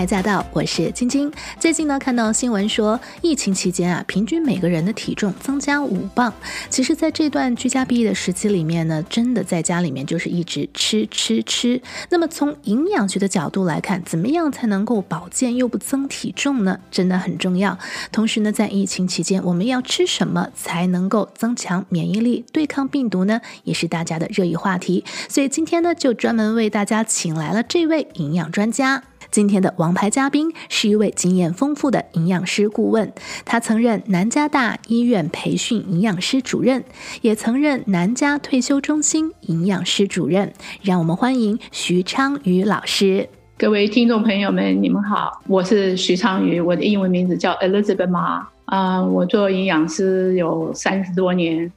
王牌驾到，我是晶晶。最近呢，看到新闻说，疫情期间啊，平均每个人的体重增加五磅。其实，在这段居家避疫的时期里面呢，真的在家里面就是一直吃吃吃。那么，从营养学的角度来看，怎么样才能够保健又不增体重呢？真的很重要。同时呢，在疫情期间，我们要吃什么才能够增强免疫力、对抗病毒呢？也是大家的热议话题。所以今天呢，就专门为大家请来了这位营养专家。今天的王牌嘉宾是一位经验丰富的营养师顾问，他曾任南加大医院培训营养师主任，也曾任南加退休中心营养师主任。让我们欢迎徐昌宇老师。各位听众朋友们，你们好，我是徐昌宇，我的英文名字叫 Elizabeth Ma，啊，我做营养师有三十多年。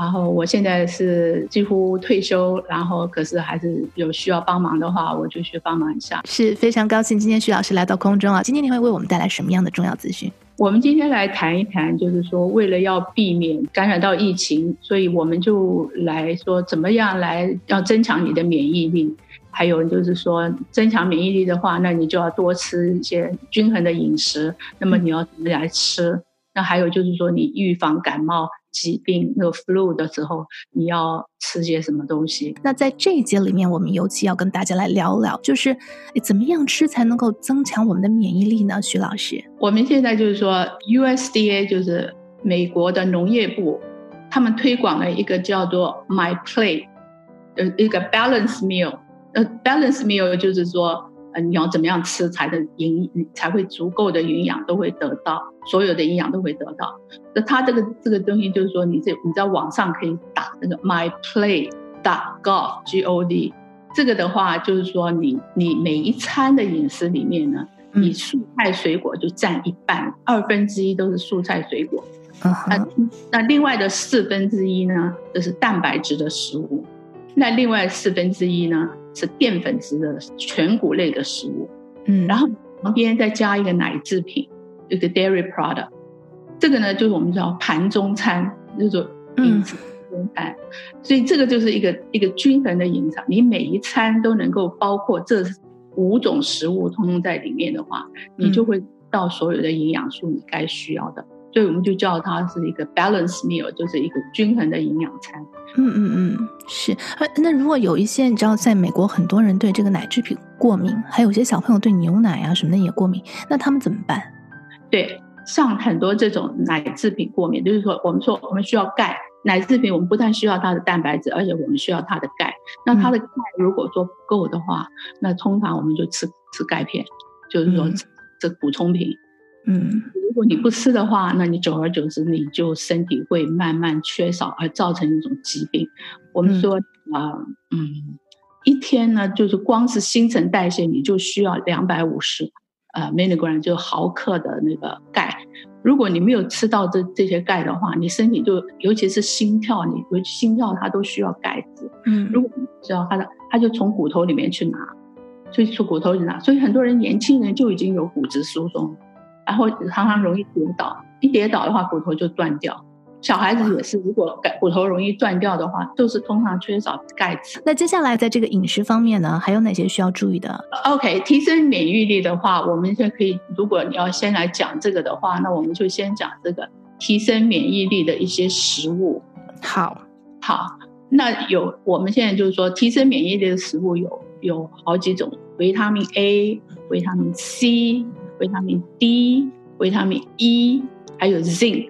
然后我现在是几乎退休，然后可是还是有需要帮忙的话，我就去帮忙一下。是非常高兴今天徐老师来到空中啊！今天你会为我们带来什么样的重要资讯？我们今天来谈一谈，就是说为了要避免感染到疫情，所以我们就来说怎么样来要增强你的免疫力。还有就是说增强免疫力的话，那你就要多吃一些均衡的饮食。那么你要怎么来吃？嗯、那还有就是说你预防感冒。疾病那个 flu 的时候，你要吃些什么东西？那在这一节里面，我们尤其要跟大家来聊聊，就是怎么样吃才能够增强我们的免疫力呢？徐老师，我们现在就是说，USDA 就是美国的农业部，他们推广了一个叫做 My Plate，呃，一个 balance meal，呃，balance meal 就是说。呃，你要怎么样吃才能营才会足够的营养都会得到，所有的营养都会得到。那它这个这个东西就是说，你这你在网上可以打那个 myplate.gov G O D，这个的话就是说你，你你每一餐的饮食里面呢，你蔬菜水果就占一半，二分之一都是蔬菜水果。那、uh huh. 那另外的四分之一呢，就是蛋白质的食物。那另外四分之一呢？是淀粉质的全谷类的食物，嗯，然后旁边再加一个奶制品，一个 dairy product，这个呢就是我们叫盘中餐，就是说饮食中餐，嗯、所以这个就是一个一个均衡的饮食，你每一餐都能够包括这五种食物通通在里面的话，你就会到所有的营养素你该需要的。所以我们就叫它是一个 balance meal，就是一个均衡的营养餐。嗯嗯嗯，是。那如果有一些你知道，在美国很多人对这个奶制品过敏，还有些小朋友对牛奶啊什么的也过敏，那他们怎么办？对，像很多这种奶制品过敏，就是说我们说我们需要钙，奶制品我们不但需要它的蛋白质，而且我们需要它的钙。那它的钙如果说不够的话，嗯、那通常我们就吃吃钙片，就是说这补充品。嗯，如果你不吃的话，那你久而久之，你就身体会慢慢缺少，而造成一种疾病。我们说啊，嗯，嗯，一天呢，就是光是新陈代谢，你就需要两百五十呃 milligram 就毫克的那个钙。如果你没有吃到这这些钙的话，你身体就尤其是心跳，你尤其心跳它都需要钙质。嗯，如果你知道它的，它就从骨头里面去拿，就从骨头里拿。所以很多人年轻人就已经有骨质疏松。然后常常容易跌倒，一跌倒的话骨头就断掉。小孩子也是，如果骨头容易断掉的话，就是通常缺少钙质。那接下来在这个饮食方面呢，还有哪些需要注意的？OK，提升免疫力的话，我们就可以，如果你要先来讲这个的话，那我们就先讲这个提升免疫力的一些食物。好，好，那有我们现在就是说提升免疫力的食物有有好几种，维他命 A、维他命 C。维他命 D、维他命 E，还有 Zinc，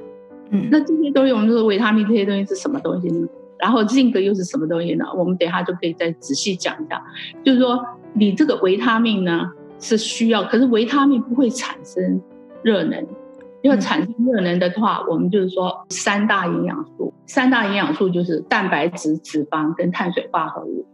嗯，那这些东西，我们说维他命这些东西是什么东西呢？然后 Zinc 又是什么东西呢？我们等一下就可以再仔细讲一下。就是说，你这个维他命呢是需要，可是维他命不会产生热能。要产生热能的话，我们就是说三大营养素，三大营养素就是蛋白质、脂肪跟碳水化合物。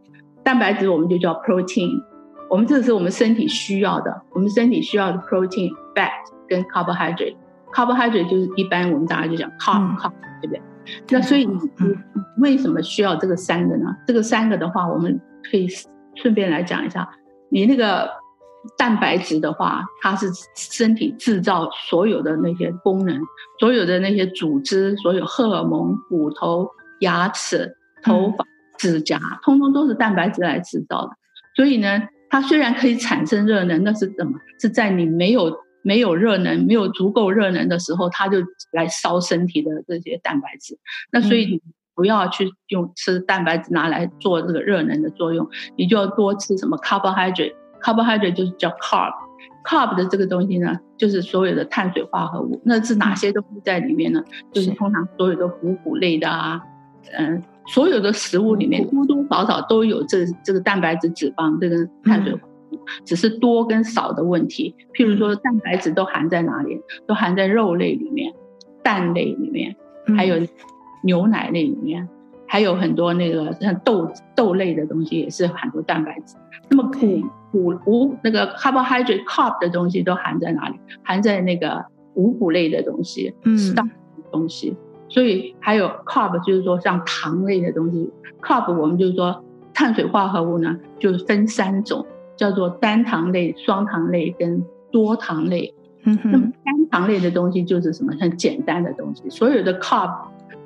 蛋白质我们就叫 protein。我们这是我们身体需要的，我们身体需要的 protein、fat 跟 carbohydrate。carbohydrate 就是一般我们大家就讲 carb carb，对不对？那所以你你为什么需要这个三个呢？这个三个的话，我们可以顺便来讲一下。你那个蛋白质的话，它是身体制造所有的那些功能，所有的那些组织，所有荷尔蒙、骨头、牙齿、头发、指甲，通通都是蛋白质来制造的。所以呢，它虽然可以产生热能，那是怎么？是在你没有没有热能、没有足够热能的时候，它就来烧身体的这些蛋白质。那所以你不要去用吃蛋白质拿来做这个热能的作用，你就要多吃什么 carbohydrate。carbohydrate 就是叫 carb，carb 的这个东西呢，就是所有的碳水化合物。那是哪些东西在里面呢？就是通常所有的谷物类的啊，嗯，所有的食物里面多多少少都有这这个蛋白质、脂肪这个碳水化合物，只是多跟少的问题。譬如说，蛋白质都含在哪里？都含在肉类里面、蛋类里面，还有。牛奶类里面还有很多那个像豆豆类的东西，也是很多蛋白质。那么谷谷谷那个 carbohydrate carb 的东西都含在哪里？含在那个五谷类的东西，嗯，是大东西。所以还有 carb 就是说像糖类的东西，carb 我们就是说碳水化合物呢，就分三种，叫做单糖类、双糖类跟多糖类。嗯哼，那么单糖类的东西就是什么？很简单的东西，所有的 carb。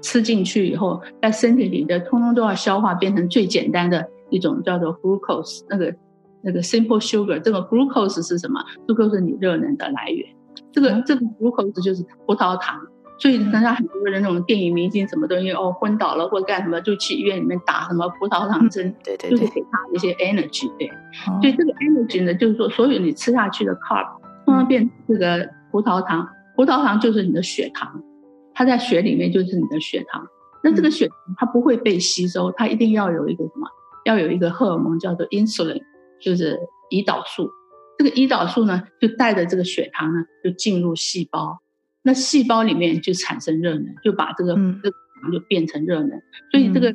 吃进去以后，在身体里的通通都要消化，变成最简单的一种叫做 glucose，那个那个 simple sugar。这个 glucose 是什么？glucose 是你热能的来源。这个这个 glucose 就是葡萄糖。所以人家很多人那种电影明星什么东西哦昏倒了或干什么，就去医院里面打什么葡萄糖针，对对对，就是给他一些 energy。对，所以这个 energy 呢，就是说所有你吃下去的 carb，通常变这个葡萄糖。葡萄糖就是你的血糖。它在血里面就是你的血糖，那这个血糖它不会被吸收，它一定要有一个什么？要有一个荷尔蒙叫做 insulin，就是胰岛素。这个胰岛素呢，就带着这个血糖呢，就进入细胞，那细胞里面就产生热能，就把这个这个糖就变成热能。所以这个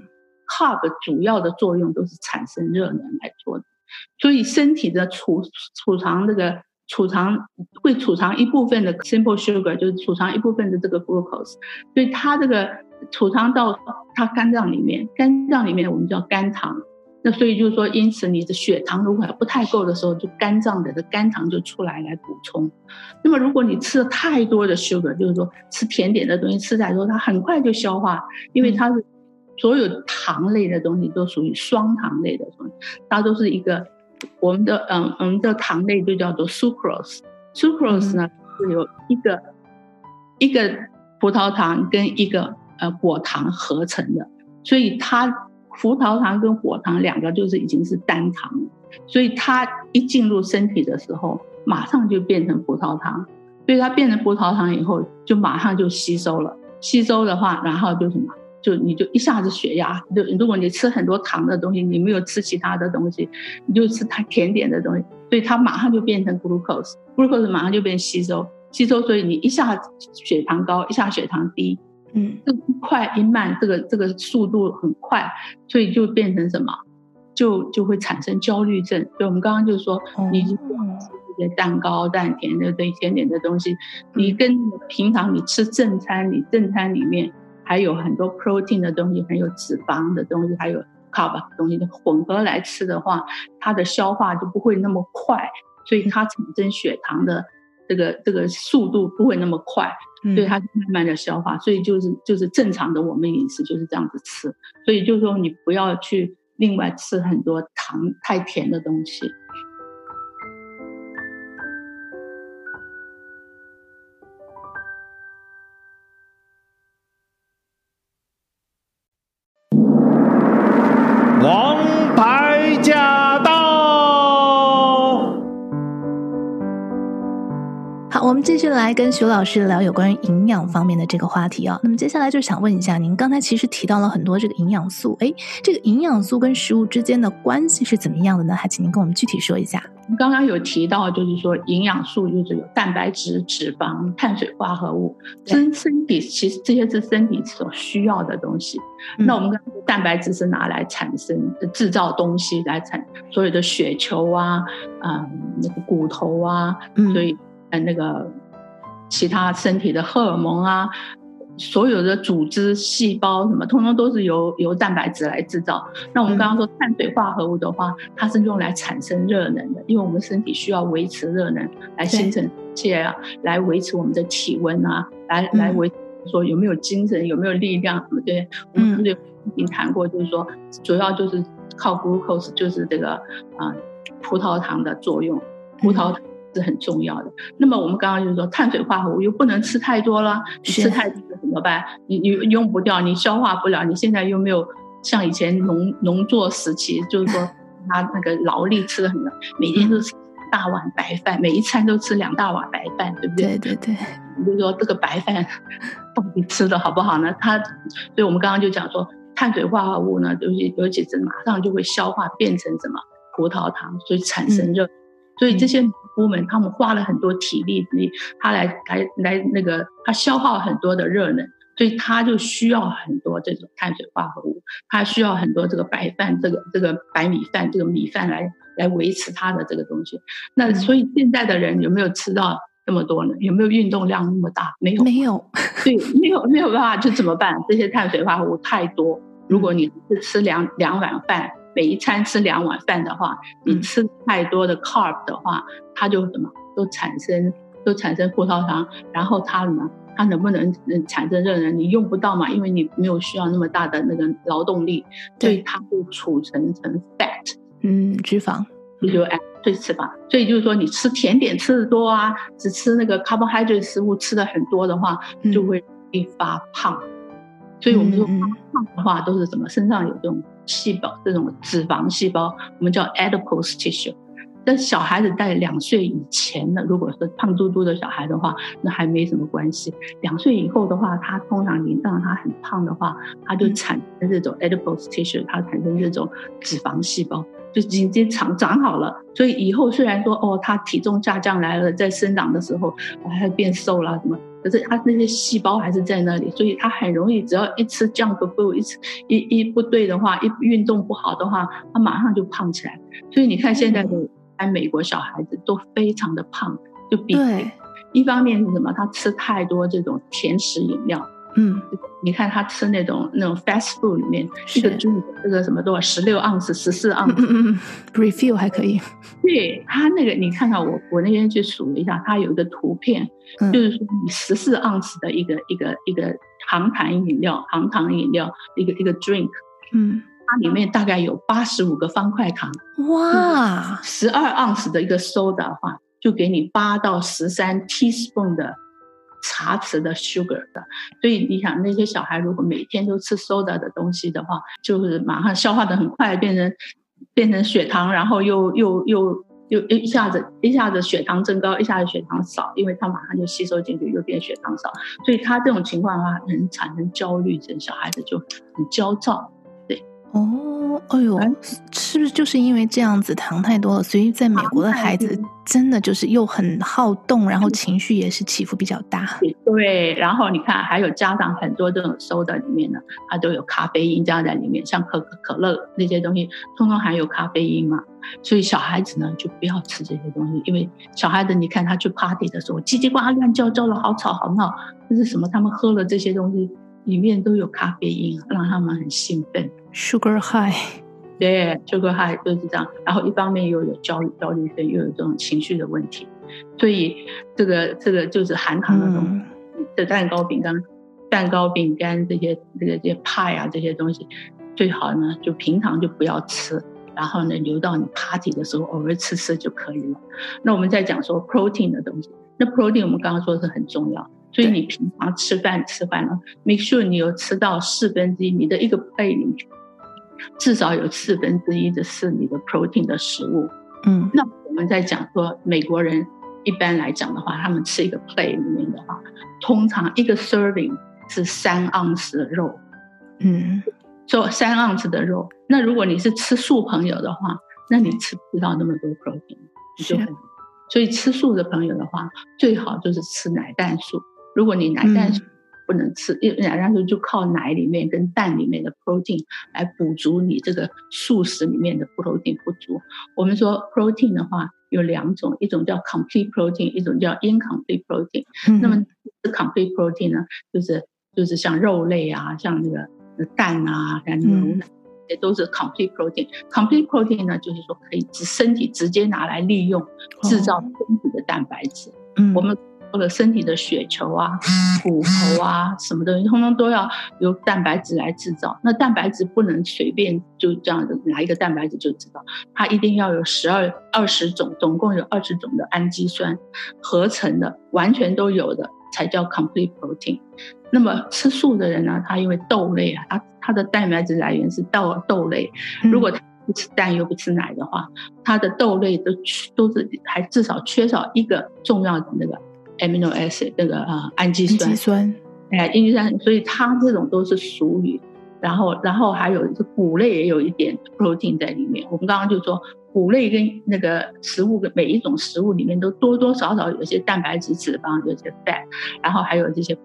carb 主要的作用都是产生热能来做的。所以身体的储储藏这个。储藏会储藏一部分的 simple sugar，就是储藏一部分的这个 glucose，所以它这个储藏到它肝脏里面，肝脏里面我们叫肝糖。那所以就是说，因此你的血糖如果还不太够的时候，就肝脏的肝糖就出来来补充。那么如果你吃了太多的 sugar，就是说吃甜点的东西吃太多，它很快就消化，因为它是所有糖类的东西都属于双糖类的东西，它都是一个。我们的嗯，我们的糖类就叫做 sucrose，sucrose 呢是由一个一个葡萄糖跟一个呃果糖合成的，所以它葡萄糖跟果糖两个就是已经是单糖了，所以它一进入身体的时候，马上就变成葡萄糖，所以它变成葡萄糖以后，就马上就吸收了，吸收的话，然后就什么？就你就一下子血压就，如果你吃很多糖的东西，你没有吃其他的东西，你就吃它甜点的东西，所以它马上就变成 glucose，glucose 马上就变吸收，吸收，所以你一下子血糖高，一下血糖低，嗯，这一快一慢，这个这个速度很快，所以就变成什么，就就会产生焦虑症。所以我们刚刚就说，你吃这些蛋糕、蛋甜的这些甜点的东西，你跟平常你吃正餐，你正餐里面。还有很多 protein 的东西，还有脂肪的东西，还有 carb 的东西，混合来吃的话，它的消化就不会那么快，所以它产生血糖的这个这个速度不会那么快，所以它慢慢的消化，所以就是就是正常的我们饮食就是这样子吃，所以就是说你不要去另外吃很多糖太甜的东西。继续来跟徐老师聊有关于营养方面的这个话题啊。那么接下来就想问一下，您刚才其实提到了很多这个营养素，哎，这个营养素跟食物之间的关系是怎么样的呢？还请您跟我们具体说一下。刚刚有提到，就是说营养素就是有蛋白质、脂肪、碳水化合物，身身体其实这些是身体所需要的东西。嗯、那我们刚刚说蛋白质是拿来产生、制造东西来产所有的血球啊，嗯，那个骨头啊，所以。那个其他身体的荷尔蒙啊，所有的组织细胞什么，通通都是由由蛋白质来制造。那我们刚刚说碳水化合物的话，它是用来产生热能的，因为我们身体需要维持热能来形成血啊，来维持我们的体温啊，来来维说有没有精神，有没有力量什么对。我们对已经谈过，就是说主要就是靠 glucose，就是这个啊、呃、葡萄糖的作用，葡萄糖。是很重要的。那么我们刚刚就是说，碳水化合物又不能吃太多了，你吃太多了怎么办？你你用不掉，你消化不了。你现在又没有像以前农农作时期，就是说 他那个劳力吃的很多，每天都吃大碗白饭，每一餐都吃两大碗白饭，对不对？对对对。你就说这个白饭 到底吃的好不好呢？它，所以我们刚刚就讲说，碳水化合物呢，尤其尤其是马上就会消化变成什么葡萄糖，所以产生热。嗯所以这些农夫们，他们花了很多体力，他来来来那个，他消耗很多的热能，所以他就需要很多这种碳水化合物，他需要很多这个白饭，这个这个白米饭，这个米饭来来维持他的这个东西。那所以现在的人有没有吃到这么多呢？有没有运动量那么大？没有，没有。对，没有没有办法，就怎么办？这些碳水化合物太多，如果你是吃两两碗饭。每一餐吃两碗饭的话，你吃太多的 carb 的话，嗯、它就什么都产生都产生葡萄糖，然后它呢，它能不能产生热能？你用不到嘛，因为你没有需要那么大的那个劳动力，所以它会储存成 fat，嗯，脂肪，你就哎，最，脂肪。所以就是说，你吃甜点吃的多啊，只吃那个 carbohydrate 食物吃的很多的话，就会易发胖。嗯、所以我们说胖的话都是什么？身上有这种。细胞这种脂肪细胞，我们叫 adipose tissue。但小孩子在两岁以前呢，如果是胖嘟嘟的小孩的话，那还没什么关系。两岁以后的话，他通常你让他很胖的话，他就产生这种 adipose tissue，它产生这种脂肪细胞，就已经长长好了。所以以后虽然说哦，他体重下降来了，在生长的时候他变瘦了什么。可是他那些细胞还是在那里，所以他很容易，只要一吃 junk food，一吃一一不对的话，一运动不好的话，他马上就胖起来。所以你看现在的在美国小孩子都非常的胖，就比一方面是什么？他吃太多这种甜食饮料。嗯，你看他吃那种那种 fast food 里面，一个猪这个什么多少十六盎司、十四盎司，嗯嗯，refill 还可以。对他那个，你看看我我那天去数了一下，他有一个图片，嗯、就是说你十四盎司的一个一个一个含糖饮料，含糖饮料一个一个 drink，嗯，它里面大概有八十五个方块糖。哇，十二盎司的一个 soda 的话，就给你八到十三 teaspoon 的。茶匙的 sugar 的，所以你想那些小孩如果每天都吃 soda 的东西的话，就是马上消化的很快，变成变成血糖，然后又又又又一下子一下子血糖增高，一下子血糖少，因为他马上就吸收进去，又变血糖少，所以他这种情况的话，能产生焦虑症，小孩子就很焦躁。哦，哎呦，是不是就是因为这样子糖太多了，所以在美国的孩子真的就是又很好动，然后情绪也是起伏比较大。对，然后你看，还有家长很多这种 soda 里面呢，它都有咖啡因加在里面，像可可乐那些东西，通通含有咖啡因嘛。所以小孩子呢，就不要吃这些东西，因为小孩子你看他去 party 的时候，叽叽呱呱、乱叫叫的，好吵好闹，这是什么？他们喝了这些东西。里面都有咖啡因，让他们很兴奋。Sugar high，对，Sugar high 就是这样。然后一方面又有焦虑、焦虑症，又有这种情绪的问题，所以这个这个就是含糖的东西，的、嗯、蛋糕、饼干、蛋糕、饼干这些这个这些派啊这些东西，最好呢就平常就不要吃，然后呢留到你 party 的时候偶尔吃吃就可以了。那我们再讲说 protein 的东西，那 protein 我们刚刚说是很重要。所以你平常吃饭吃饭了，make sure 你有吃到四分之一，你的一个 plate 里面至少有四分之一的是你的 protein 的食物。嗯，那我们在讲说美国人一般来讲的话，他们吃一个 plate 里面的话，通常一个 serving 是三盎司的肉，嗯，做三盎司的肉。那如果你是吃素朋友的话，那你吃不到那么多 protein，你就很。所以吃素的朋友的话，最好就是吃奶蛋素。如果你奶蛋不能吃，嗯、因为奶蛋素就靠奶里面跟蛋里面的 protein 来补足你这个素食里面的 protein 不足。我们说 protein 的话有两种，一种叫 complete protein，一种叫 incomplete protein。嗯、那么 complete protein 呢，就是就是像肉类啊，像那个蛋啊，像牛奶。嗯也都是 complete protein。complete protein 呢，就是说可以直身体直接拿来利用，制造身体的蛋白质。嗯，我们说的身体的血球啊、骨头啊，什么东西，通通都要由蛋白质来制造。那蛋白质不能随便就这样子拿一个蛋白质就知道，它一定要有十二二十种，总共有二十种的氨基酸合成的，完全都有的。才叫 complete protein。那么吃素的人呢？他因为豆类啊，他他的蛋白质来源是豆豆类。如果他不吃蛋又不吃奶的话，他的豆类都都是还至少缺少一个重要的那个 amino acid 那个啊氨基酸。氨基酸，哎，氨基酸。所以它这种都是属于。然后，然后还有是谷类也有一点 protein 在里面。我们刚刚就说。谷类跟那个食物的每一种食物里面都多多少少有一些蛋白质、脂肪，有些 fat，然后还有这些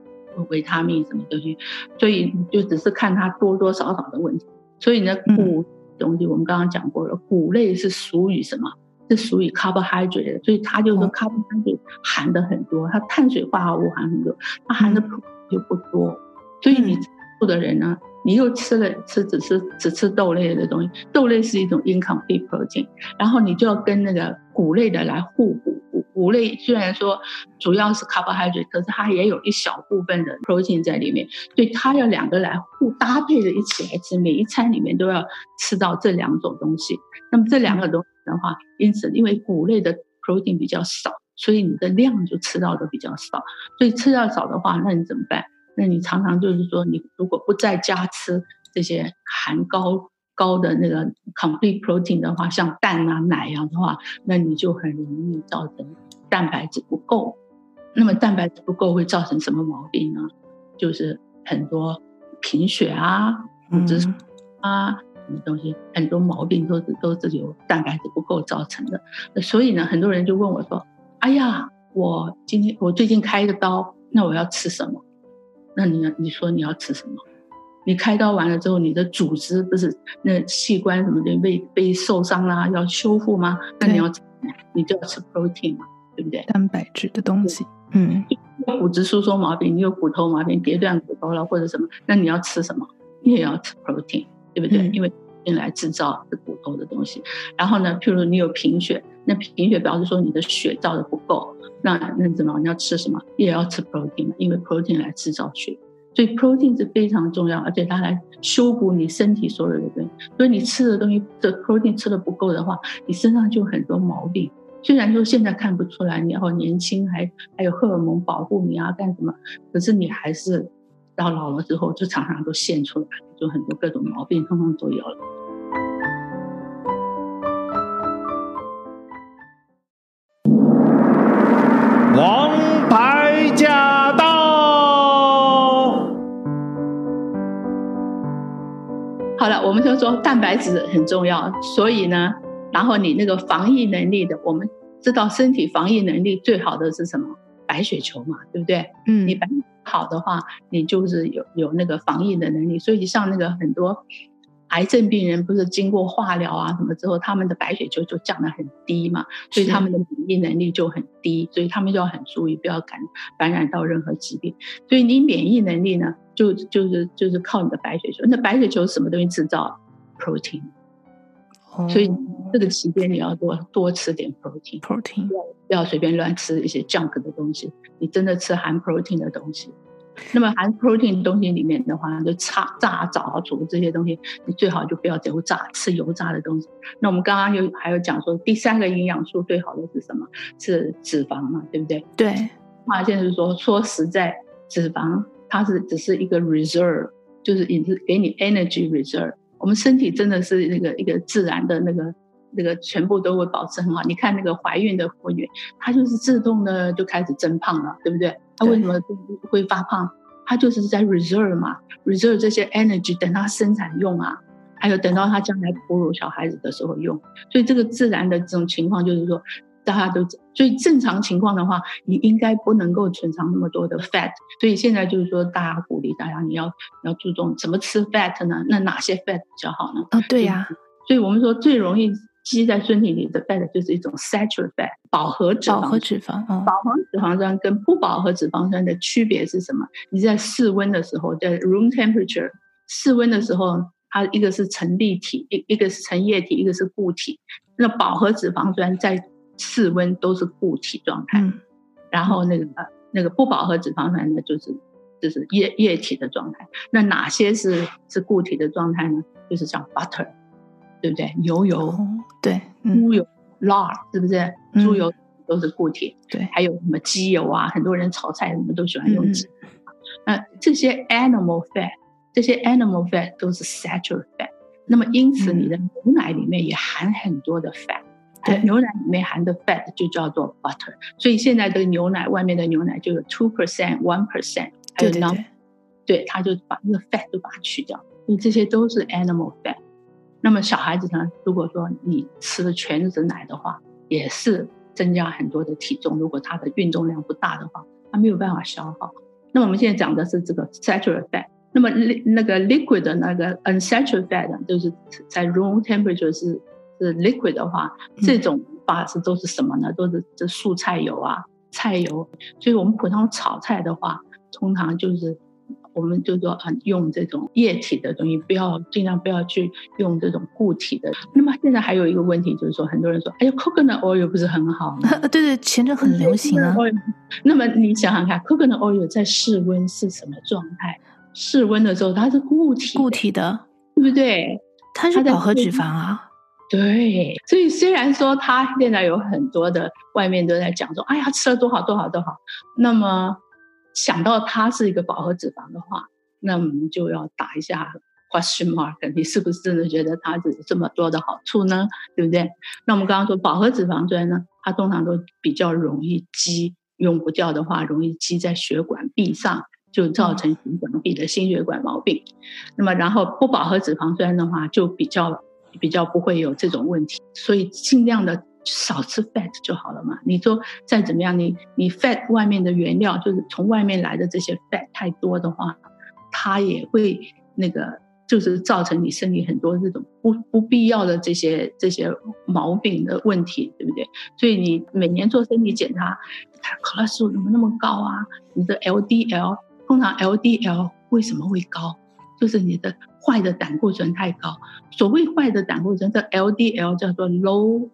维他命什么东西，所以就只是看它多多少少的问题。所以呢，谷东西我们刚刚讲过了，谷类是属于什么？是属于 carbohydrate 的，所以它就是说 carbohydrate 含的很多，它碳水化合物含很多，它含的就不多。所以你素的人呢？你又吃了吃只吃只吃豆类的东西，豆类是一种 incomplete protein，然后你就要跟那个谷类的来互补。谷谷类虽然说主要是 carbohydrate，可是它也有一小部分的 protein 在里面，所以它要两个来互搭配着一起来吃，每一餐里面都要吃到这两种东西。那么这两个东西的话，因此因为谷类的 protein 比较少，所以你的量就吃到的比较少。所以吃到少的话，那你怎么办？那你常常就是说，你如果不在家吃这些含高高的那个 complete protein 的话，像蛋啊、奶啊的话，那你就很容易造成蛋白质不够。那么蛋白质不够会造成什么毛病呢？就是很多贫血啊、骨质疏啊什么东西，很多毛病都是都是由蛋白质不够造成的。所以呢，很多人就问我说：“哎呀，我今天我最近开一个刀，那我要吃什么？”那你要你说你要吃什么？你开刀完了之后，你的组织不是那器官什么的被被受伤啦，要修复吗？那你要吃，你就要吃 protein 嘛，对不对？蛋白质的东西。嗯，骨质疏松毛病，你有骨头毛病，跌断骨头了或者什么，那你要吃什么？你也要吃 protein，对不对？嗯、因为用来制造这骨头的东西。然后呢，譬如你有贫血，那贫血表示说你的血造的不够。那那怎么？你要吃什么？也要吃 protein，因为 protein 来制造血，所以 protein 是非常重要，而且它来修补你身体所有的东西。所以你吃的东西的 protein 吃的不够的话，你身上就很多毛病。虽然说现在看不出来，你好年轻，还还有荷尔蒙保护你啊，干什么？可是你还是到老了之后，就常常都现出来，就很多各种毛病，通通都有了。王牌驾了，我们就说蛋白质很重要，所以呢，然后你那个防疫能力的，我们知道身体防疫能力最好的是什么？白血球嘛，对不对？嗯，你白好的话，你就是有有那个防疫的能力。所以像那个很多。癌症病人不是经过化疗啊什么之后，他们的白血球就降得很低嘛，所以他们的免疫能力就很低，所以他们就要很注意，不要感感染到任何疾病。所以你免疫能力呢，就就是就是靠你的白血球。那白血球什么东西制造？protein。所以这个期间你要多多吃点 protein，protein 不要不要随便乱吃一些 junk 的东西，你真的吃含 protein 的东西。那么含 protein 的东西里面的话，就炸、炸、炸、煮这些东西，你最好就不要油炸，吃油炸的东西。那我们刚刚有还有讲说，第三个营养素最好的是什么？是脂肪嘛，对不对？对。那现是说，说实在，脂肪它是只是一个 reserve，就是也是给你 energy reserve。我们身体真的是那个一个自然的那个那个全部都会保持很好。你看那个怀孕的妇女，她就是自动的就开始增胖了，对不对？她为什么会发胖？她就是在 reserve 嘛，reserve 这些 energy 等她生产用啊，还有等到她将来哺乳小孩子的时候用。所以这个自然的这种情况就是说。大家都，所以正常情况的话，你应该不能够存藏那么多的 fat。所以现在就是说，大家鼓励大家，你要要注重怎么吃 fat 呢？那哪些 fat 比较好呢？哦，对呀、啊。所以我们说最容易积在身体里的 fat 就是一种 saturated fat，饱和脂肪。饱和脂肪。啊。饱和脂肪酸跟不饱和脂肪酸的区别是什么？你在室温的时候，在 room temperature 室温的时候，它一个是成立体，一一个是成液体，一个是固体。那饱和脂肪酸在室温都是固体状态，嗯、然后那个那个不饱和脂肪酸呢，就是就是液液体的状态。那哪些是是固体的状态呢？就是像 butter，对不对？牛油，哦、对，猪油、lard，是不是？猪油都是固体。嗯、对，还有什么鸡油啊？很多人炒菜什么都喜欢用鸡那这些 animal fat，这些 animal fat 都是 saturated fat。那么因此，你的牛奶里面也含很多的 fat。对，牛奶里面含的 fat 就叫做 butter，所以现在这个牛奶外面的牛奶就有 two percent、one percent，还有 non，对，他就把那个 fat 都把它去掉，因为这些都是 animal fat。那么小孩子呢，如果说你吃的全脂奶的话，也是增加很多的体重。如果他的运动量不大的话，他没有办法消耗。那么我们现在讲的是这个 saturated fat，那么那个 liquid 的那个 unsaturated fat 就是在 room temperature 是。是 liquid 的话，这种法是都是什么呢？都是这素菜油啊、菜油。所以我们普通炒菜的话，通常就是我们就说啊，用这种液体的东西，不要尽量不要去用这种固体的。那么现在还有一个问题就是说，很多人说，哎呀，coconut oil 不是很好吗？对对，前阵很流行啊。那么你想想看，coconut oil 在室温是什么状态？室温的时候它是固体，固体的，对不对？它是饱和脂肪啊。对，所以虽然说他现在有很多的外面都在讲说，哎呀，吃了多好多好多好，那么想到它是一个饱和脂肪的话，那我们就要打一下 question mark，你是不是真的觉得它有这么多的好处呢？对不对？那我们刚刚说饱和脂肪酸呢，它通常都比较容易积，用不掉的话容易积在血管壁上，就造成血管壁的心血管毛病。那么然后不饱和脂肪酸的话就比较。比较不会有这种问题，所以尽量的少吃 fat 就好了嘛。你说再怎么样，你你 fat 外面的原料就是从外面来的这些 fat 太多的话，它也会那个就是造成你身体很多这种不不必要的这些这些毛病的问题，对不对？所以你每年做身体检查，它 cholesterol 怎么那么高啊？你的 LDL 通常 LDL 为什么会高？就是你的坏的胆固醇太高。所谓坏的胆固醇，这 LDL 叫做 low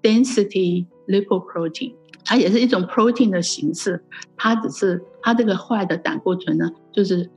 density lipoprotein，它也是一种 protein 的形式。它只是它这个坏的胆固醇呢，就是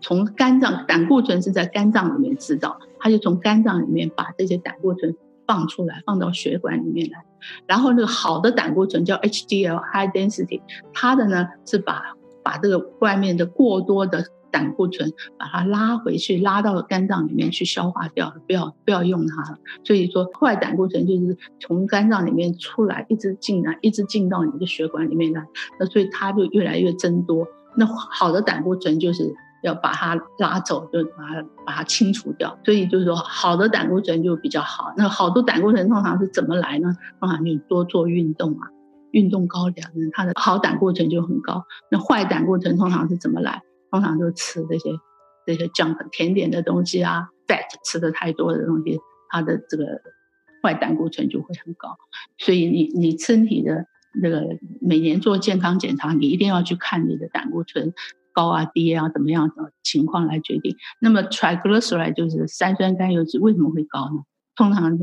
从肝脏，胆固醇是在肝脏里面制造，它就从肝脏里面把这些胆固醇放出来，放到血管里面来。然后那个好的胆固醇叫 HDL high density，它的呢是把把这个外面的过多的。胆固醇把它拉回去，拉到肝脏里面去消化掉，不要不要用它了。所以说，坏胆固醇就是从肝脏里面出来，一直进来，一直进到你的血管里面来。那所以它就越来越增多。那好的胆固醇就是要把它拉走，就把它把它清除掉。所以就是说，好的胆固醇就比较好。那好多胆固醇通常是怎么来呢？通常你多做运动啊，运动高的人，他的好胆固醇就很高。那坏胆固醇通常是怎么来？通常就吃这些这些 junk 甜点的东西啊，fat 吃的太多的东西，它的这个坏胆固醇就会很高。所以你你身体的那个每年做健康检查，你一定要去看你的胆固醇高啊低啊怎么样的情况来决定。那么 triglyceride 就是三酸甘油脂为什么会高呢？通常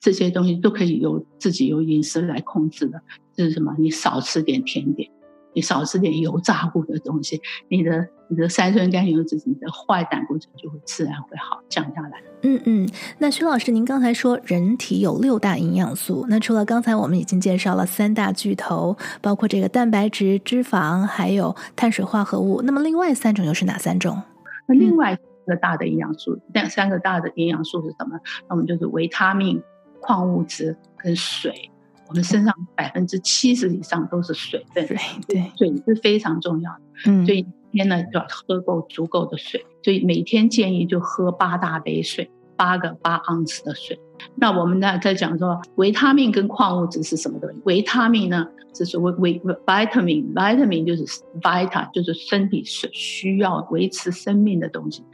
这些东西都可以由自己由饮食来控制的，就是什么？你少吃点甜点。你少吃点油炸物的东西，你的你的三酸甘油脂，你的坏胆固醇就会自然会好降下来。嗯嗯，那薛老师，您刚才说人体有六大营养素，那除了刚才我们已经介绍了三大巨头，包括这个蛋白质、脂肪，还有碳水化合物，那么另外三种又是哪三种？那另外一个大的营养素，那、嗯、三个大的营养素是什么？那我们就是维他命、矿物质跟水。我们身上百分之七十以上都是水分，对对，水是非常重要的。嗯，所以一天呢就要喝够足够的水，所以每天建议就喝八大杯水，八个八盎司的水。那我们呢在讲说维他命跟矿物质是什么东西？维他命呢是所谓维 vitamin，vitamin 就是 vita，就是身体是需要维持生命的东西。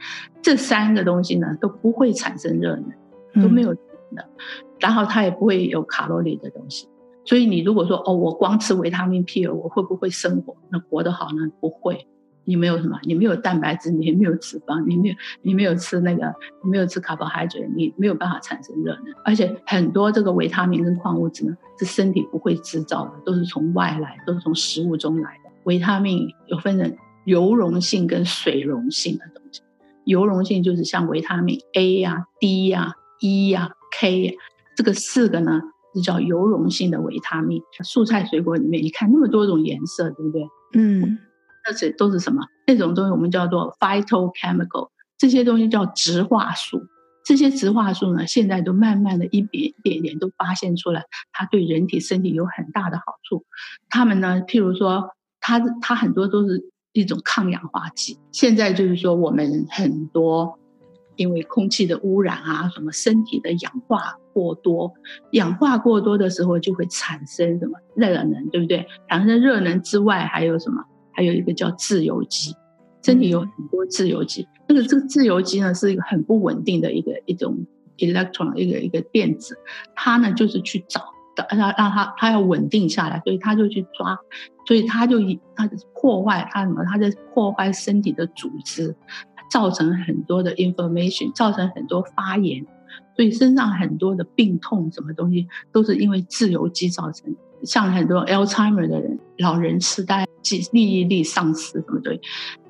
这三个东西呢都不会产生热能，都没有。的，然后它也不会有卡路里的东西，所以你如果说哦，我光吃维他命 P，我会不会生活？那活得好呢？不会，你没有什么，你没有蛋白质，你也没有脂肪，你没有，你没有吃那个，你没有吃 carbohydrate，你没有办法产生热能。而且很多这个维他命跟矿物质呢，是身体不会制造的，都是从外来，都是从食物中来的。维他命有分成油溶性跟水溶性的东西，油溶性就是像维他命 A 呀、D 呀、E 呀、啊。K，这个四个呢是叫油溶性的维他命。蔬菜水果里面，你看那么多种颜色，对不对？嗯，那这都是什么？那种东西我们叫做 phytochemical，这些东西叫植化素。这些植化素呢，现在都慢慢的一点一点点都发现出来，它对人体身体有很大的好处。它们呢，譬如说，它它很多都是一种抗氧化剂。现在就是说，我们很多。因为空气的污染啊，什么身体的氧化过多，氧化过多的时候就会产生什么热能，对不对？产生热能之外还有什么？还有一个叫自由基，身体有很多自由基。那个这个自由基呢，是一个很不稳定的一个一种 electron，一个一个电子，它呢就是去找，让它让它它要稳定下来，所以它就去抓，所以它就以它破坏它什么？它在破坏身体的组织。造成很多的 inflammation，造成很多发炎，所以身上很多的病痛，什么东西都是因为自由基造成。像很多 Alzheimer 的人、老人痴呆、记忆力丧失什么的，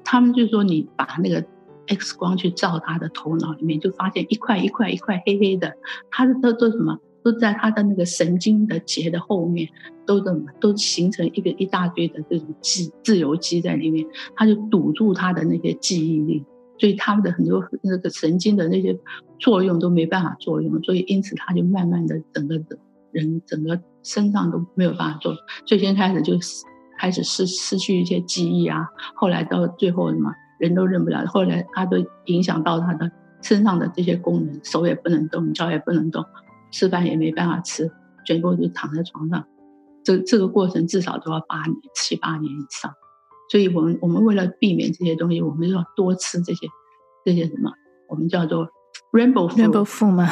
他们就说你把那个 X 光去照他的头脑里面，就发现一块一块一块黑黑的，他的都都什么都在他的那个神经的结的后面，都怎么都形成一个一大堆的这种记自由基在里面，他就堵住他的那些记忆力。所以他们的很多那个神经的那些作用都没办法作用，所以因此他就慢慢的整个人整个身上都没有办法做。最先开始就开始失失去一些记忆啊，后来到最后什么人都认不了，后来他都影响到他的身上的这些功能，手也不能动，脚也不能动，吃饭也没办法吃，全部就躺在床上。这这个过程至少都要八年七八年以上。所以我们我们为了避免这些东西，我们就要多吃这些这些什么，我们叫做 rainbow rainbow food 嘛，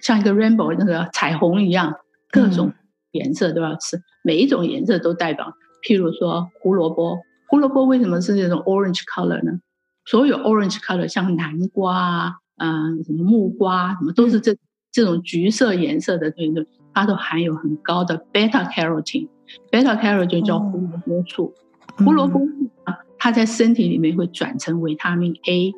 像一个 rainbow 那个彩虹一样，各种颜色都要吃，嗯、每一种颜色都代表。譬如说胡萝卜，胡萝卜为什么是这种 orange color 呢？所有 orange color 像南瓜啊，嗯，什么木瓜，什么都是这、嗯、这种橘色颜色的东西，它都含有很高的 beta carotene，beta carotene 就叫胡萝卜素。哦胡萝卜啊，它在身体里面会转成维他命 A，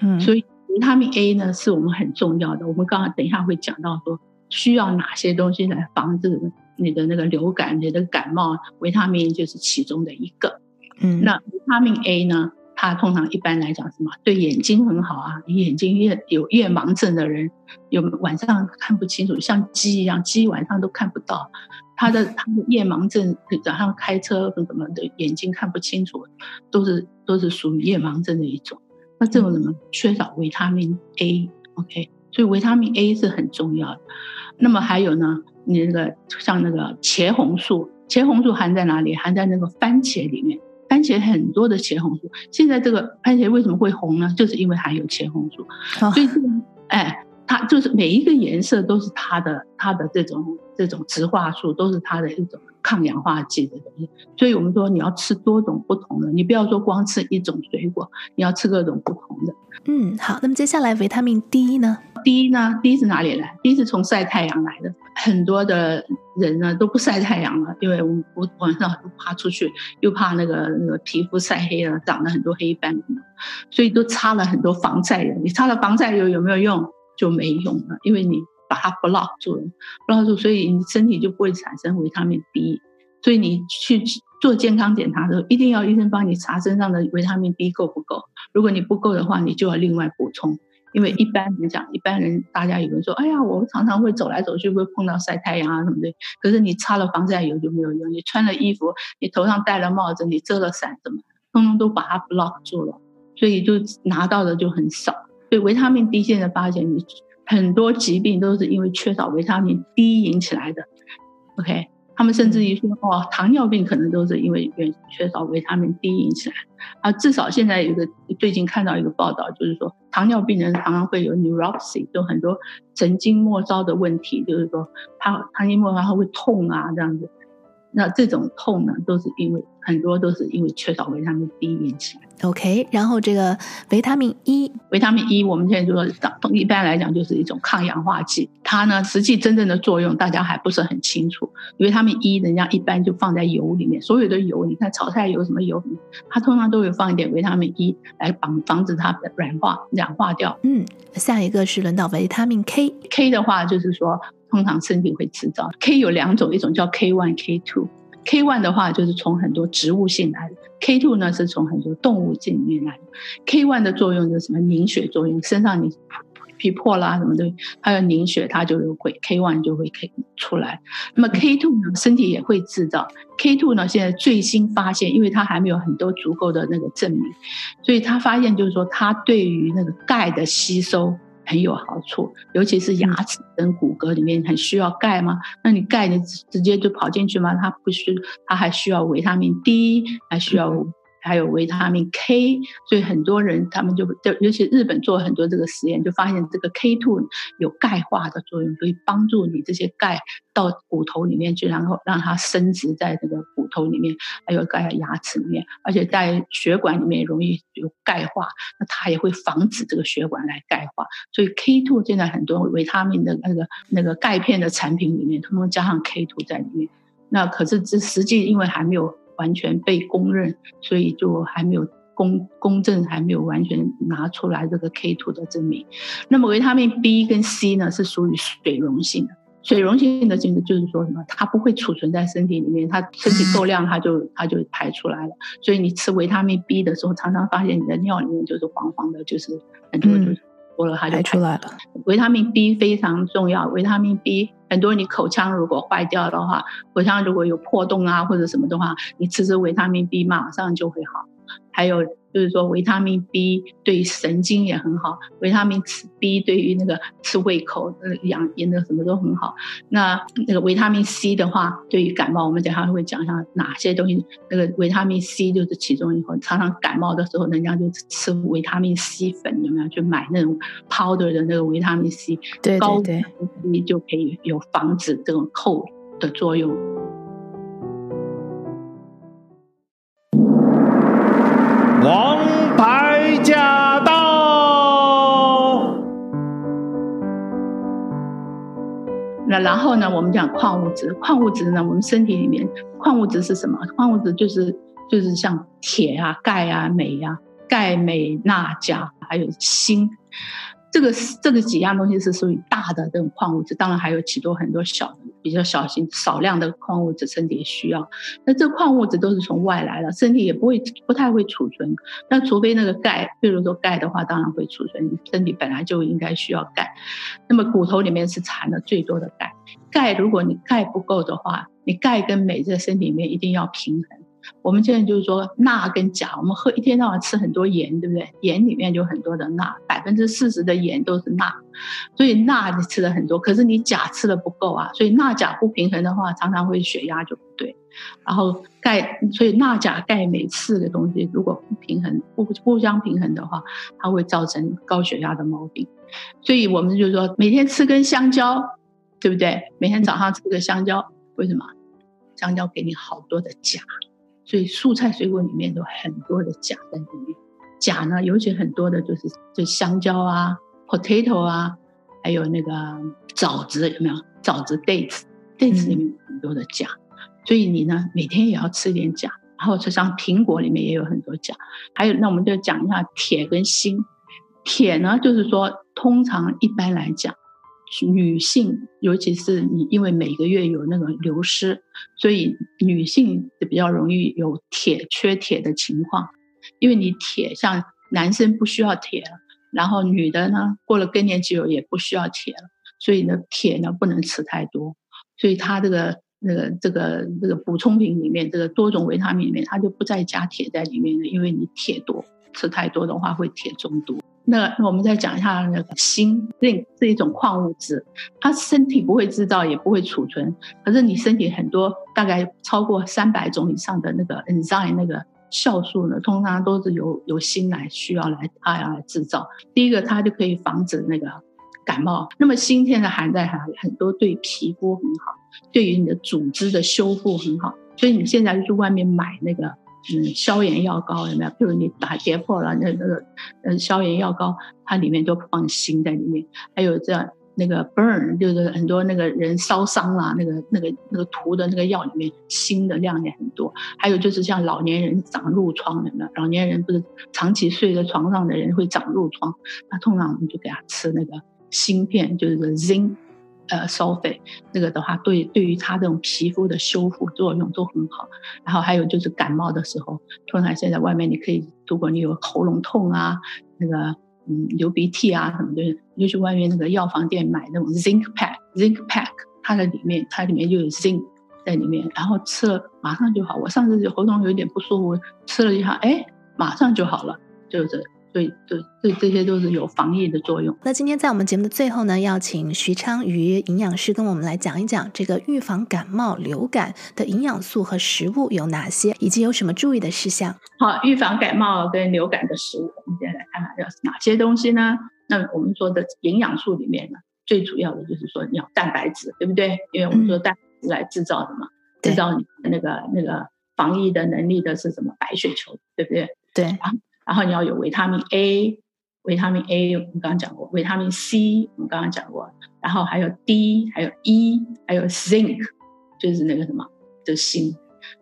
嗯，所以维他命 A 呢是我们很重要的。我们刚刚等一下会讲到说需要哪些东西来防止你的那个流感、你的感冒，维他命就是其中的一个。嗯，那维他命 A 呢，它通常一般来讲什么？对眼睛很好啊，你眼睛越有夜盲症的人，有晚上看不清楚，像鸡一样，鸡晚上都看不到。他的 他的夜盲症，早上开车和什么的，眼睛看不清楚，都是都是属于夜盲症的一种。那这种什么缺少维他命 A，OK，所以维他命 A 是很重要的。那么还有呢，你那个像那个茄红素，茄红素含在哪里？含在那个番茄里面，番茄很多的茄红素。现在这个番茄为什么会红呢？就是因为含有茄红素。所以这个，哎。它就是每一个颜色都是它的它的这种这种植化素，都是它的一种抗氧化剂的东西。所以我们说你要吃多种不同的，你不要说光吃一种水果，你要吃各种不同的。嗯，好。那么接下来维他命 D 呢？D 呢？D 是哪里来？D 是从晒太阳来的。很多的人呢都不晒太阳了，因为我我晚上都怕出去，又怕那个那个皮肤晒黑了，长了很多黑斑，所以都擦了很多防晒油。你擦了防晒油有没有用？就没用了，因为你把它 block 住了，block 住，所以你身体就不会产生维他命 D。所以你去做健康检查的时候，一定要医生帮你查身上的维他命 D 够不够。如果你不够的话，你就要另外补充。因为一般人讲，一般人大家有人说，哎呀，我常常会走来走去，会碰到晒太阳啊什么的。可是你擦了防晒油就没有用，你穿了衣服，你头上戴了帽子，你遮了伞，怎么，通通都把它 block 住了，所以就拿到的就很少。所以维他命 D 现在发现，你很多疾病都是因为缺少维他命 D 引起来的。OK。他们甚至于说，哦，糖尿病可能都是因为缺少维他命 D 引起来。啊，至少现在有一个最近看到一个报道，就是说糖尿病人常常会有 neuropathy，就很多神经末梢的问题，就是说他神经末梢他会痛啊这样子。那这种痛呢，都是因为很多都是因为缺少维他命 D 引起来。OK，然后这个维他命 E，维他命 E，我们现在就说，一般来讲就是一种抗氧化剂。它呢，实际真正的作用大家还不是很清楚。维他命 E，人家一般就放在油里面，所有的油，你看炒菜油什么油，它通常都会放一点维他命 E 来防防止它软化、氧化掉。嗯，下一个是轮到维他命 K，K 的话就是说，通常身体会制造。K 有两种，一种叫 K one、K two。K one 的话就是从很多植物性来的，K two 呢是从很多动物性里面来的。K one 的作用就是什么？凝血作用，身上你皮破啦什么的，它要凝血，它就会 K one 就会 K 出来。那么 K two 呢，身体也会制造。K two 呢，现在最新发现，因为它还没有很多足够的那个证明，所以他发现就是说，它对于那个钙的吸收。很有好处，尤其是牙齿跟骨骼里面很需要钙吗？那你钙你直接就跑进去吗？它不需，它还需要维他命 D，还需要。还有维他命 K，所以很多人他们就就尤其日本做了很多这个实验，就发现这个 K2 有钙化的作用，可以帮助你这些钙到骨头里面去，然后让它升值在这个骨头里面，还有钙牙齿里面，而且在血管里面容易有钙化，那它也会防止这个血管来钙化。所以 K2 现在很多维他命的那个那个钙片的产品里面，通通加上 K2 在里面。那可是这实际因为还没有。完全被公认，所以就还没有公公证，还没有完全拿出来这个 K two 的证明。那么维他命 B 跟 C 呢，是属于水溶性的。水溶性的就是就是说什么，它不会储存在身体里面，它身体够量，它就它就排出来了。所以你吃维他命 B 的时候，常常发现你的尿里面就是黄黄的，就是很多就是。嗯多了它就排出来了。维他命 B 非常重要，维他命 B 很多，你口腔如果坏掉的话，口腔如果有破洞啊或者什么的话，你吃吃维他命 B 马上就会好。还有就是说，维他命 B 对于神经也很好，维他命 B 对于那个吃胃口、呃养颜的什么都很好。那那个维他命 C 的话，对于感冒，我们等下会讲一下哪些东西。那个维他命 C 就是其中一个，常常感冒的时候，人家就吃维他命 C 粉，有没有？去买那种 powder 的那个维他命 C，对对对，高维他命 C 就可以有防止这种扣的作用。那然后呢？我们讲矿物质，矿物质呢？我们身体里面矿物质是什么？矿物质就是就是像铁啊、钙啊、镁啊、钙、镁、钠、钾，还有锌。这个这个几样东西是属于大的这种矿物质，当然还有许多很多小的、比较小型、少量的矿物质，身体需要。那这矿物质都是从外来的，身体也不会不太会储存。那除非那个钙，比如说钙的话，当然会储存。身体本来就应该需要钙。那么骨头里面是含了最多的钙。钙，如果你钙不够的话，你钙跟镁在身体里面一定要平衡。我们现在就是说钠跟钾，我们喝一天到晚吃很多盐，对不对？盐里面就很多的钠，百分之四十的盐都是钠，所以钠你吃的很多，可是你钾吃的不够啊，所以钠钾不平衡的话，常常会血压就不对。然后钙，所以钠钾钙镁四个东西如果不平衡，不互相平衡的话，它会造成高血压的毛病。所以我们就是说每天吃根香蕉，对不对？每天早上吃个香蕉，为什么？香蕉给你好多的钾。所以蔬菜水果里面有很多的钾在里面，钾呢，尤其很多的就是就香蕉啊、potato 啊，还有那个枣子有没有？枣子 dates，dates 里面很多的钾，所以你呢每天也要吃点钾。然后就像苹果里面也有很多钾，还有那我们就讲一下铁跟锌。铁呢，就是说通常一般来讲。女性，尤其是你，因为每个月有那个流失，所以女性比较容易有铁缺铁的情况。因为你铁，像男生不需要铁了，然后女的呢，过了更年期后也不需要铁了，所以呢，铁呢不能吃太多。所以它这个那个这个这个补充品里面，这个多种维他命里面，它就不再加铁在里面了，因为你铁多吃太多的话会铁中毒。那那我们再讲一下那个锌这是一种矿物质，它身体不会制造，也不会储存，可是你身体很多大概超过三百种以上的那个 enzyme 那个酵素呢，通常都是由由锌来需要来它来制造。第一个，它就可以防止那个感冒。那么锌现在含在很很多，对皮肤很好，对于你的组织的修复很好。所以你现在就去外面买那个。嗯，消炎药膏有没有？比如你打跌破了，那那个呃消炎药膏，它里面都放锌在里面。还有这样那个 burn，就是很多那个人烧伤了，那个那个那个涂的那个药里面锌的量也很多。还有就是像老年人长褥疮有没有？老年人不是长期睡在床上的人会长褥疮，那通常我们就给他吃那个锌片，就是 zinc。呃，sulfate 那个的话，对对于他这种皮肤的修复作用都很好。然后还有就是感冒的时候，突然现在外面你可以，如果你有喉咙痛啊，那个嗯流鼻涕啊什么的，你就去外面那个药房店买那种 zinc pack，zinc pack，它的里面它里面就有 zinc 在里面，然后吃了马上就好。我上次就喉咙有点不舒服，吃了一下，哎，马上就好了，就是。对对对，这些都是有防疫的作用。那今天在我们节目的最后呢，要请徐昌瑜营养师跟我们来讲一讲这个预防感冒、流感的营养素和食物有哪些，以及有什么注意的事项。好，预防感冒跟流感的食物，我们现在来看看要哪些东西呢？那我们说的营养素里面呢，最主要的就是说你要蛋白质，对不对？因为我们说蛋白质来制造的嘛，嗯、制造你那个那个防疫的能力的是什么？白血球，对不对？对。啊然后你要有维他命 A，维他命 A 我们刚刚讲过，维他命 C 我们刚刚讲过，然后还有 D，还有 E，还有 Zinc，就是那个什么的锌。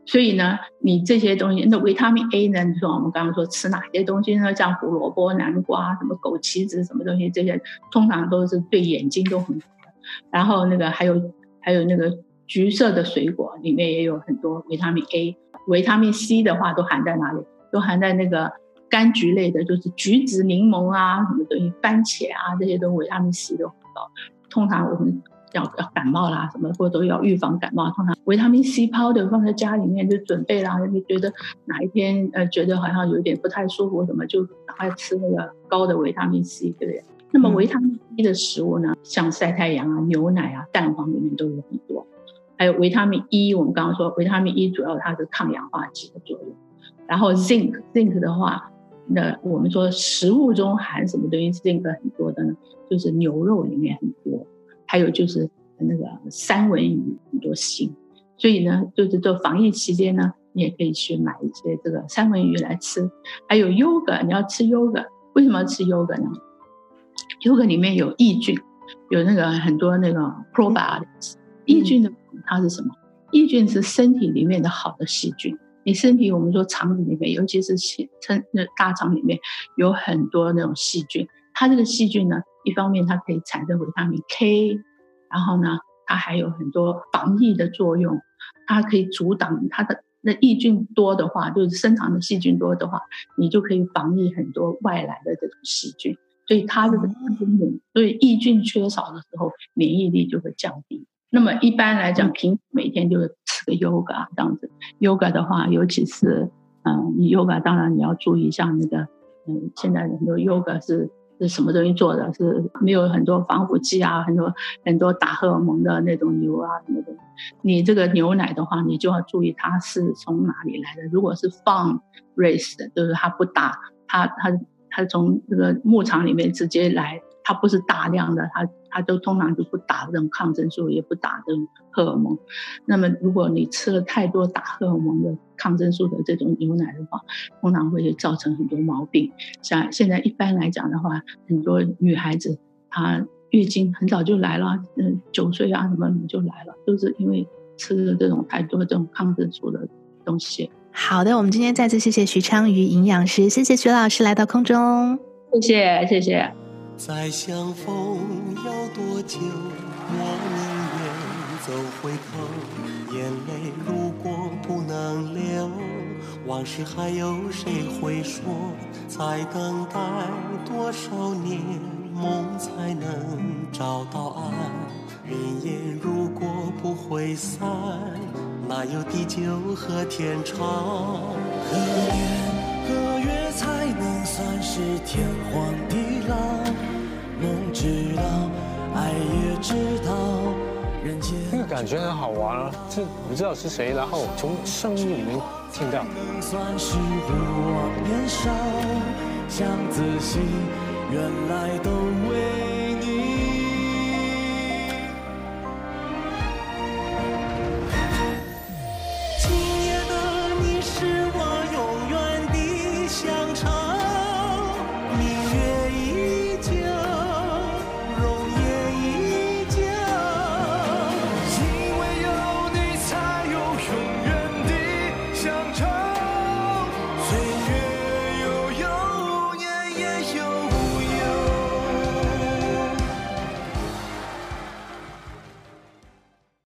所以呢，你这些东西，那维他命 A 呢？你说我们刚刚说吃哪些东西呢？像胡萝卜、南瓜、什么枸杞子、什么东西，这些通常都是对眼睛都很好的。然后那个还有还有那个橘色的水果里面也有很多维他命 A，维他命 C 的话都含在哪里？都含在那个。柑橘类的，就是橘子、柠檬啊，什么东西，番茄啊，这些都维他命 C 都很高。通常我们要要感冒啦，什么或者都要预防感冒，通常维他命 C powder 放在家里面就准备啦。你觉得哪一天呃觉得好像有点不太舒服，什么就赶快吃那个高的维他命 C，对不对？那么维他命 C 的食物呢，像晒太阳啊、牛奶啊、蛋黄里面都有很多。还有维他命 E，我们刚刚说维他命 E 主要它是抗氧化剂的作用。然后 Zinc Zinc 的话。那我们说食物中含什么东西，zinc 很多的呢？就是牛肉里面很多，还有就是那个三文鱼很多锌。所以呢，就是做防疫期间呢，你也可以去买一些这个三文鱼来吃。还有优格，你要吃优格，为什么要吃优格呢？优格里面有益菌，有那个很多那个 probiotics。益菌的它是什么？益菌是身体里面的好的细菌。你身体，我们说肠子里面，尤其是细称那大肠里面有很多那种细菌。它这个细菌呢，一方面它可以产生维他命 K，然后呢，它还有很多防疫的作用。它可以阻挡它的那抑菌多的话，就是身旁的细菌多的话，你就可以防疫很多外来的这种细菌。所以它这个所以抑菌缺少的时候，免疫力就会降低。那么一般来讲，平每天就是。yoga 这样子，yoga 的话，尤其是嗯，你 yoga 当然你要注意，一下那个嗯，现在很多 yoga 是是什么东西做的？是没有很多防腐剂啊，很多很多打荷尔蒙的那种牛啊什么的。你这个牛奶的话，你就要注意它是从哪里来的。如果是 farm raised 的，就是它不打，它它它从这个牧场里面直接来。它不是大量的，它它都通常就不打这种抗生素，也不打这种荷尔蒙。那么，如果你吃了太多打荷尔蒙的抗生素的这种牛奶的话，通常会造成很多毛病。像现在一般来讲的话，很多女孩子她月经很早就来了，嗯，九岁啊什么就来了，都是因为吃了这种太多这种抗生素的东西。好的，我们今天再次谢谢徐昌瑜营养师，谢谢徐老师来到空中，谢谢谢谢。再相逢要多久？我宁愿走回头，眼泪如果不能流。往事还有谁会说？再等待多少年，梦才能找到岸？云烟如果不会散，哪有地久和天长？何年何月算是天荒地老？梦知道，爱也知道，人间那个感觉很好玩啊！这不知道是谁，然后从声音里面听到。能算是不忘年少，想仔细，原来都为。